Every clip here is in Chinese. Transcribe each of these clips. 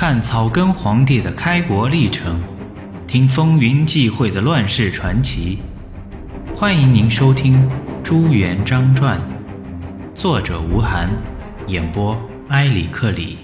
看草根皇帝的开国历程，听风云际会的乱世传奇。欢迎您收听《朱元璋传》，作者吴晗，演播埃里克里。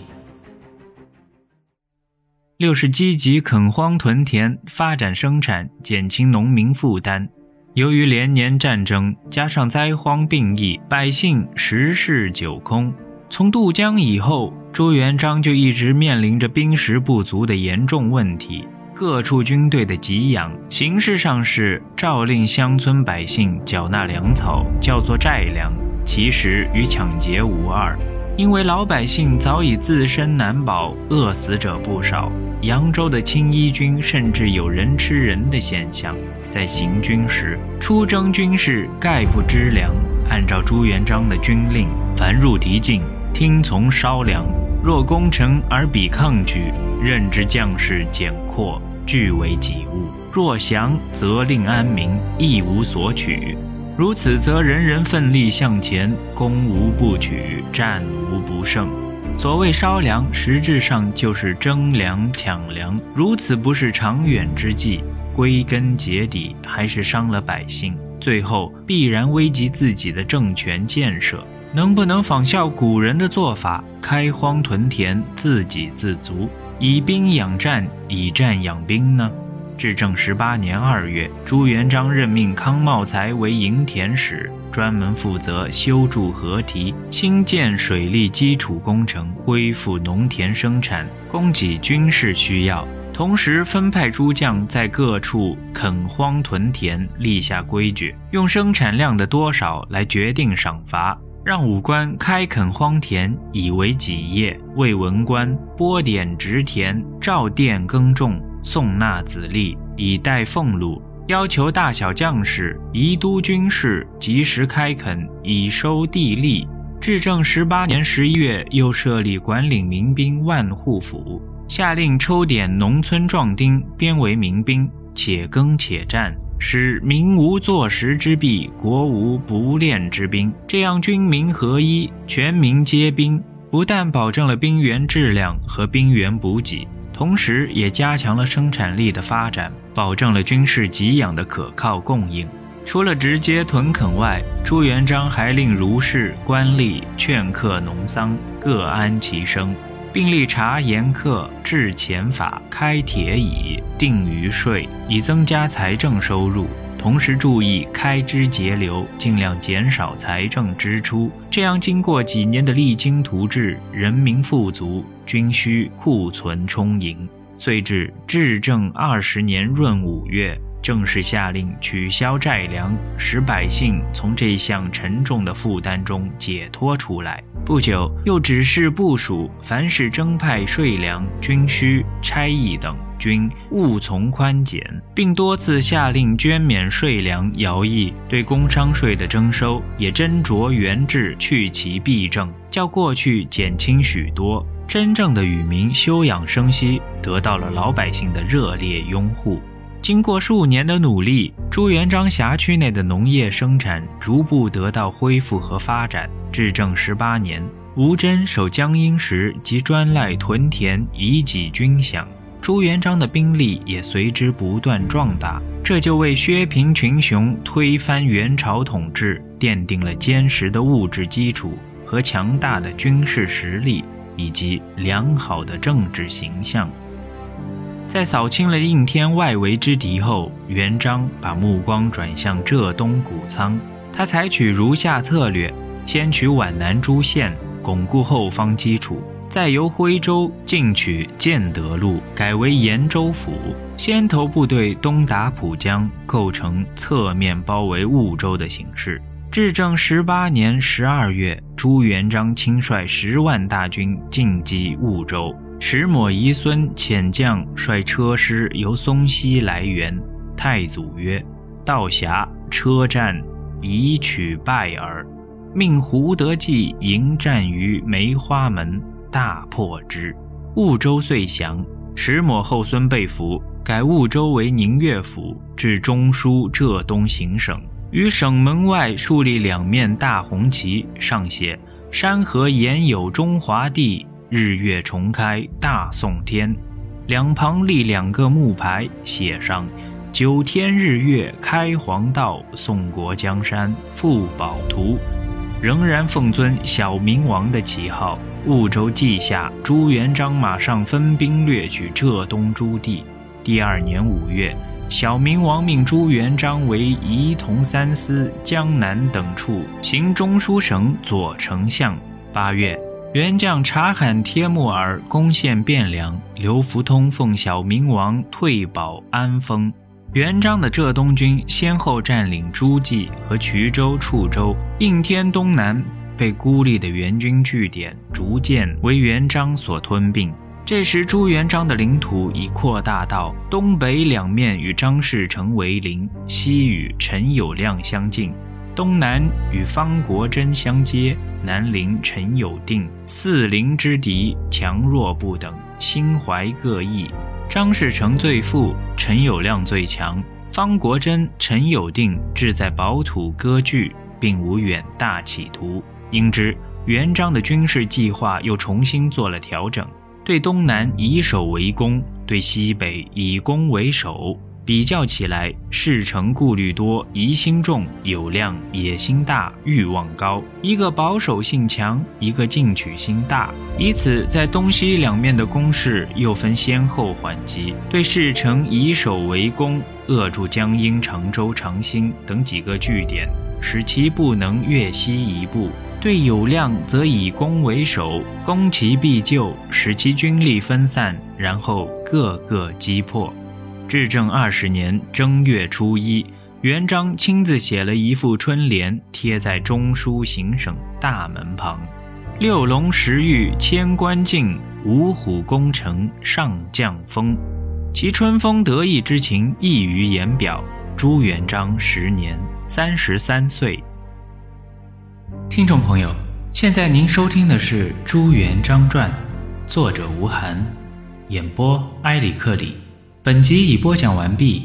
六是积极垦荒屯田，发展生产，减轻农民负担。由于连年战争，加上灾荒病疫，百姓十室九空。从渡江以后，朱元璋就一直面临着兵食不足的严重问题。各处军队的给养，形式上是诏令乡村百姓缴纳粮草，叫做债粮，其实与抢劫无二。因为老百姓早已自身难保，饿死者不少。扬州的青衣军甚至有人吃人的现象。在行军时，出征军士概不知粮，按照朱元璋的军令，凡入敌境，听从烧粮；若攻城而彼抗拒，任之将士减扩，据为己物；若降，则令安民，亦无所取。如此，则人人奋力向前，攻无不取，战无不胜。所谓烧粮，实质上就是征粮抢粮。如此不是长远之计，归根结底还是伤了百姓，最后必然危及自己的政权建设。能不能仿效古人的做法，开荒屯田，自给自足，以兵养战，以战养兵呢？至正十八年二月，朱元璋任命康茂才为营田使，专门负责修筑河堤、兴建水利基础工程，恢复农田生产，供给军事需要。同时分派诸将在各处垦荒屯田，立下规矩，用生产量的多少来决定赏罚，让武官开垦荒田以为己业，为文官拨点植田、照殿耕种。送纳子吏以待俸禄，要求大小将士、宜都军事及时开垦以收地利。至正十八年十一月，又设立管领民兵万户府，下令抽点农村壮丁编为民兵，且耕且战，使民无坐食之弊，国无不练之兵。这样军民合一，全民皆兵，不但保证了兵员质量和兵员补给。同时，也加强了生产力的发展，保证了军事给养的可靠供应。除了直接屯垦外，朱元璋还令儒士、官吏劝课农桑，各安其生，并立察严课、治钱法、开铁乙、定余税，以增加财政收入。同时注意开支节流，尽量减少财政支出。这样，经过几年的励精图治，人民富足，军需库存充盈。遂至至正二十年闰五月，正式下令取消债粮，使百姓从这项沉重的负担中解脱出来。不久，又指示部署，凡是征派税粮、军需、差役等。均务从宽减，并多次下令捐免税粮、徭役，对工商税的征收也斟酌原制，去其弊政，较过去减轻许多。真正的与民休养生息，得到了老百姓的热烈拥护。经过数年的努力，朱元璋辖区内的农业生产逐步得到恢复和发展。至正十八年，吴真守江阴时，即专赖屯田以给军饷。朱元璋的兵力也随之不断壮大，这就为削平群雄、推翻元朝统治奠定了坚实的物质基础和强大的军事实力，以及良好的政治形象。在扫清了应天外围之敌后，元璋把目光转向浙东谷仓，他采取如下策略：先取皖南诸县，巩固后方基础。再由徽州进取建德路，改为延州府，先头部队东打浦江，构成侧面包围婺州的形势。至正十八年十二月，朱元璋亲率十万大军进击婺州，石抹遗孙遣将率车师由松溪来援。太祖曰：“道狭车战，以取败耳。”命胡德济迎战于梅花门。大破之，婺州遂降。石抹后孙被俘，改婺州为宁越府，至中书浙东行省。于省门外树立两面大红旗，上写“山河沿有中华地，日月重开，大宋天。两旁立两个木牌，写上“九天日月开黄道，宋国江山复宝图”，仍然奉尊小明王的旗号。婺州记下，朱元璋马上分兵掠取浙东诸地。第二年五月，小明王命朱元璋为仪同三司、江南等处行中书省左丞相。八月。元将察罕帖木儿攻陷汴梁，刘福通奉小明王退保安丰。元璋的浙东军先后占领诸暨和衢州、处州、应天东南，被孤立的元军据点逐渐为元璋所吞并。这时，朱元璋的领土已扩大到东北两面与张士诚为邻，西与陈友谅相近。东南与方国珍相接，南邻陈友定，四邻之敌，强弱不等，心怀各异。张士诚最富，陈友谅最强，方国珍、陈友定志在保土割据，并无远大企图。应知元璋的军事计划又重新做了调整，对东南以守为攻，对西北以攻为守。比较起来，事成顾虑多，疑心重；有量野心大，欲望高。一个保守性强，一个进取心大，以此在东西两面的攻势又分先后缓急。对事成以守为攻，扼住江阴、常州、长兴等几个据点，使其不能越西一步；对友谅则以攻为守，攻其必救，使其军力分散，然后各个击破。至正二十年正月初一，元璋亲自写了一副春联，贴在中书行省大门旁：“六龙十玉千官镜，五虎攻城上将风。”其春风得意之情溢于言表。朱元璋时年三十三岁。听众朋友，现在您收听的是《朱元璋传》，作者吴晗，演播埃里克里。本集已播讲完毕，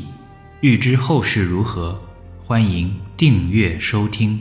欲知后事如何，欢迎订阅收听。